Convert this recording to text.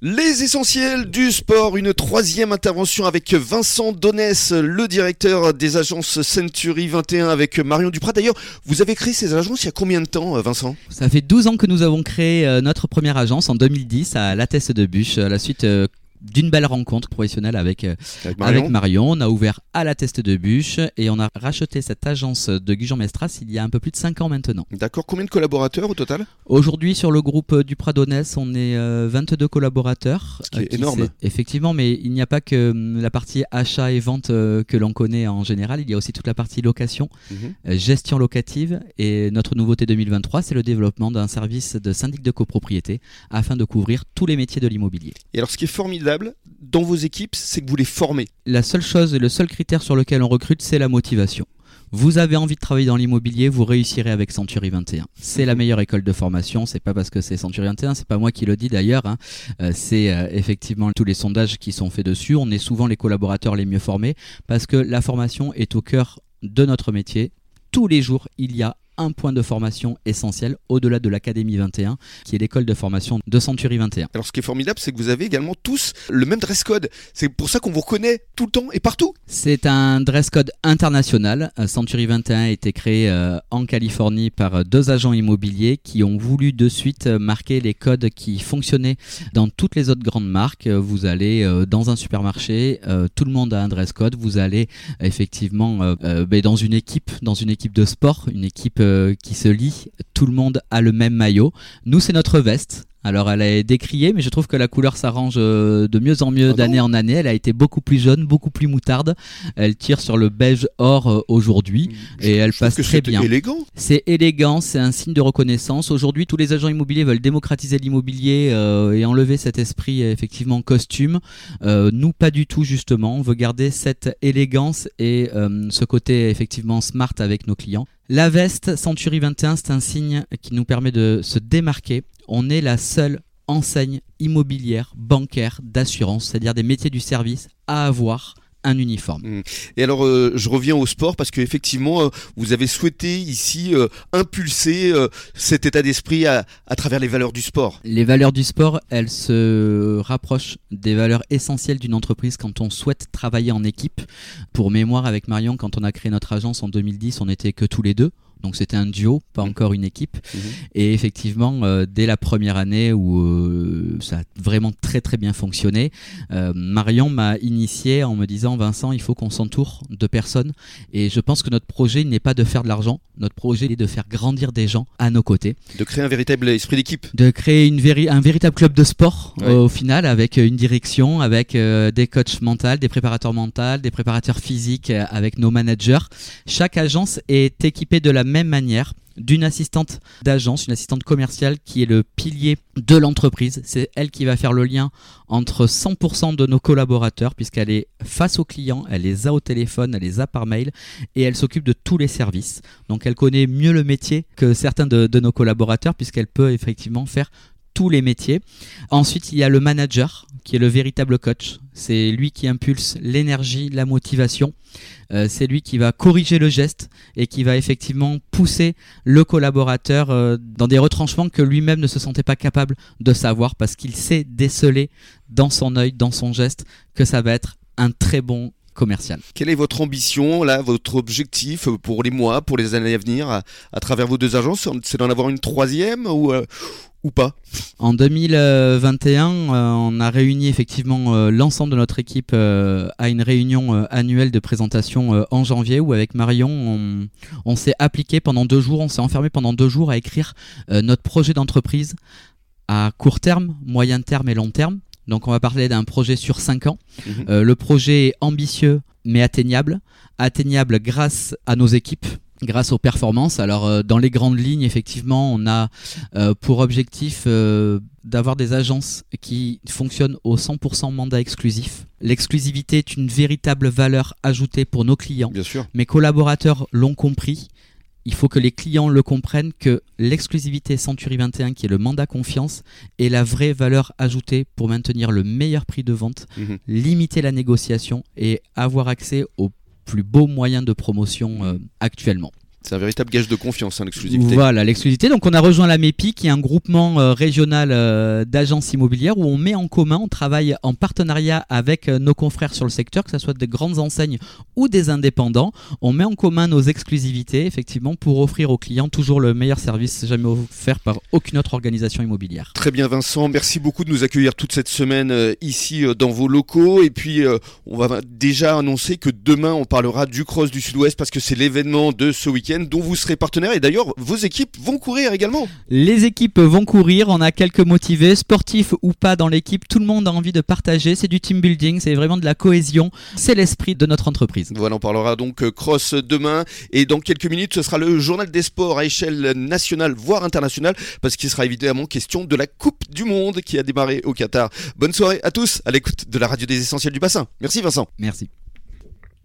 Les essentiels du sport, une troisième intervention avec Vincent Donès, le directeur des agences Century 21 avec Marion Duprat. D'ailleurs, vous avez créé ces agences il y a combien de temps, euh, Vincent? Ça fait 12 ans que nous avons créé euh, notre première agence en 2010 à La Teste de Bûche, à la suite euh, d'une belle rencontre professionnelle avec, euh, Avec Marion. avec Marion. On a ouvert à la Teste de Bûche et on a racheté cette agence de Gujan Mestras il y a un peu plus de 5 ans maintenant. D'accord, combien de collaborateurs au total? Aujourd'hui, sur le groupe euh, du Pradonès, on est euh, 22 collaborateurs. Ce qui est euh, énorme. Effectivement, mais il n'y a pas que hum, la partie achat et vente euh, que l'on connaît en général. Il y a aussi toute la partie location, Mhm. euh, gestion locative. Et notre nouveauté 2023, c'est le développement d'un service de syndic de copropriété afin de couvrir tous les métiers de l'immobilier. Et alors, ce qui est formidable dans vos équipes, c'est que vous les formez. La seule chose et le seul critère sur lequel on recrute, c'est la motivation. Vous avez envie de travailler dans l'immobilier, vous réussirez avec Century 21. C'est la meilleure école de formation. C'est pas parce que c'est Century 21, c'est pas moi qui le dis d'ailleurs. hein. Euh, c'est euh, effectivement tous les sondages qui sont faits dessus. On est souvent les collaborateurs les mieux formés parce que la formation est au cœur de notre métier. Tous les jours, il y a un point de formation essentiel au-delà de l'Académie 21, qui est l'école de formation de Century 21. Alors, ce qui est formidable, c'est que vous avez également tous le même dress code. C'est pour ça qu'on vous reconnaît tout le temps et partout. C'est un dress code international. Euh, Century 21 a été créé euh, en Californie par euh, deux agents immobiliers qui ont voulu de suite marquer les codes qui fonctionnaient dans toutes les autres grandes marques. Vous allez dans un supermarché, tout le monde a un dress code. Vous allez effectivement ben, dans une équipe, dans une équipe de sport, une équipe euh, qui se lie. Tout le monde a le même maillot. Nous, c'est notre veste. Alors elle est décriée, mais je trouve que la couleur s'arrange euh, de mieux en mieux Ah d'année en année. Elle a été beaucoup plus jaune, beaucoup plus moutarde. Elle tire sur le beige or euh, aujourd'hui et elle passe très c'est bien. élégant. C'est élégant, c'est un signe de reconnaissance. Aujourd'hui, tous les agents immobiliers veulent démocratiser l'immobilier euh, et enlever cet esprit effectivement costume. Euh, nous, pas du tout justement. On veut garder cette élégance et euh, ce côté effectivement smart avec nos clients. La veste Century 21, c'est un signe qui nous permet de se démarquer. On est la seule enseigne immobilière, bancaire, d'assurance, c'est-à-dire des métiers du service à avoir un uniforme. Et alors, euh, je reviens au sport parce que effectivement, euh, vous avez souhaité ici euh, impulser euh, cet état d'esprit à, à travers les valeurs du sport. Les valeurs du sport, elles se rapprochent des valeurs essentielles d'une entreprise quand on souhaite travailler en équipe. Pour mémoire, avec Marion, quand on a créé notre agence en 2010, on n'était que tous les deux. Donc c'était un duo, pas encore une équipe. Mhm. Et effectivement, euh, dès la première année où ça a vraiment très très bien fonctionné, euh, Marion m'a initié en me disant Vincent, il faut qu'on s'entoure de personnes. Et je pense que notre projet n'est pas de faire de l'argent, notre projet est de faire grandir des gens à nos côtés De créer un véritable esprit d'équipe. de créer une véri- un véritable club de sport Ouais. au final avec euh, une direction, avec euh, des coachs mentaux, des préparateurs mentaux, des préparateurs physiques, avec nos managers. Chaque agence est équipée de la même manière d'une assistante d'agence, une assistante commerciale qui est le pilier de l'entreprise. C'est elle qui va faire le lien entre 100% de nos collaborateurs puisqu'elle est face aux clients, elle les a au téléphone, elle les a par mail et elle s'occupe de tous les services. Donc elle connaît mieux le métier que certains de, de nos collaborateurs puisqu'elle peut effectivement faire tous les métiers. Ensuite, il y a le manager qui est le véritable coach. C'est lui qui impulse l'énergie, la motivation. Euh, c'est lui qui va corriger le geste et qui va effectivement pousser le collaborateur euh, dans des retranchements que lui-même ne se sentait pas capable de savoir parce qu'il sait déceler dans son œil, dans son geste, que ça va être un très bon commercial. Quelle est votre ambition, là, votre objectif pour les mois, pour les années à venir, à, à travers vos deux agences? C'est d'en avoir une troisième ou, euh, ou pas En 2021, euh, on a réuni effectivement euh, l'ensemble de notre équipe euh, à une réunion annuelle de présentation en janvier où avec Marion, on, on s'est appliqué pendant deux jours, on s'est enfermé pendant deux jours à écrire notre projet d'entreprise à court terme, moyen terme et long terme. Donc on va parler d'un projet sur cinq ans. Mhm. Euh, le projet est ambitieux mais atteignable. Atteignable grâce à nos équipes, grâce aux performances. Alors euh, dans les grandes lignes, effectivement, on a euh, pour objectif euh, d'avoir des agences qui fonctionnent au 100% mandat exclusif. L'exclusivité est une véritable valeur ajoutée pour nos clients. Bien sûr. Mes collaborateurs l'ont compris. Il faut que les clients le comprennent que l'exclusivité Century 21, qui est le mandat confiance, est la vraie valeur ajoutée pour maintenir le meilleur prix de vente, Mhm. limiter la négociation et avoir accès aux plus beaux moyens de promotion euh, actuellement. C'est un véritable gage de confiance, hein, l'exclusivité. Voilà, l'exclusivité. Donc on a rejoint la MEPI, qui est un groupement euh, régional euh, d'agences immobilières où on met en commun, on travaille en partenariat avec euh, nos confrères sur le secteur, que ce soit des grandes enseignes ou des indépendants. On met en commun nos exclusivités, effectivement, pour offrir aux clients toujours le meilleur service jamais offert par aucune autre organisation immobilière. Très bien Vincent, merci beaucoup de nous accueillir toute cette semaine ici dans vos locaux. Et puis on va déjà annoncer que demain on parlera du Cross du Sud-Ouest parce que c'est l'événement de ce week-end dont vous serez partenaire. Et d'ailleurs, vos équipes vont courir également. Les équipes vont courir, on a quelques motivés, sportifs ou pas dans l'équipe, tout le monde a envie de partager, c'est du team building, c'est vraiment de la cohésion, c'est l'esprit de notre entreprise. Voilà, on parlera donc euh, cross demain et dans quelques minutes ce sera le journal des sports à échelle nationale voire internationale parce qu'il sera évidemment question de la Coupe du Monde qui a démarré au Qatar. Bonne soirée à tous à l'écoute de la radio des essentiels du bassin. Merci Vincent. Merci.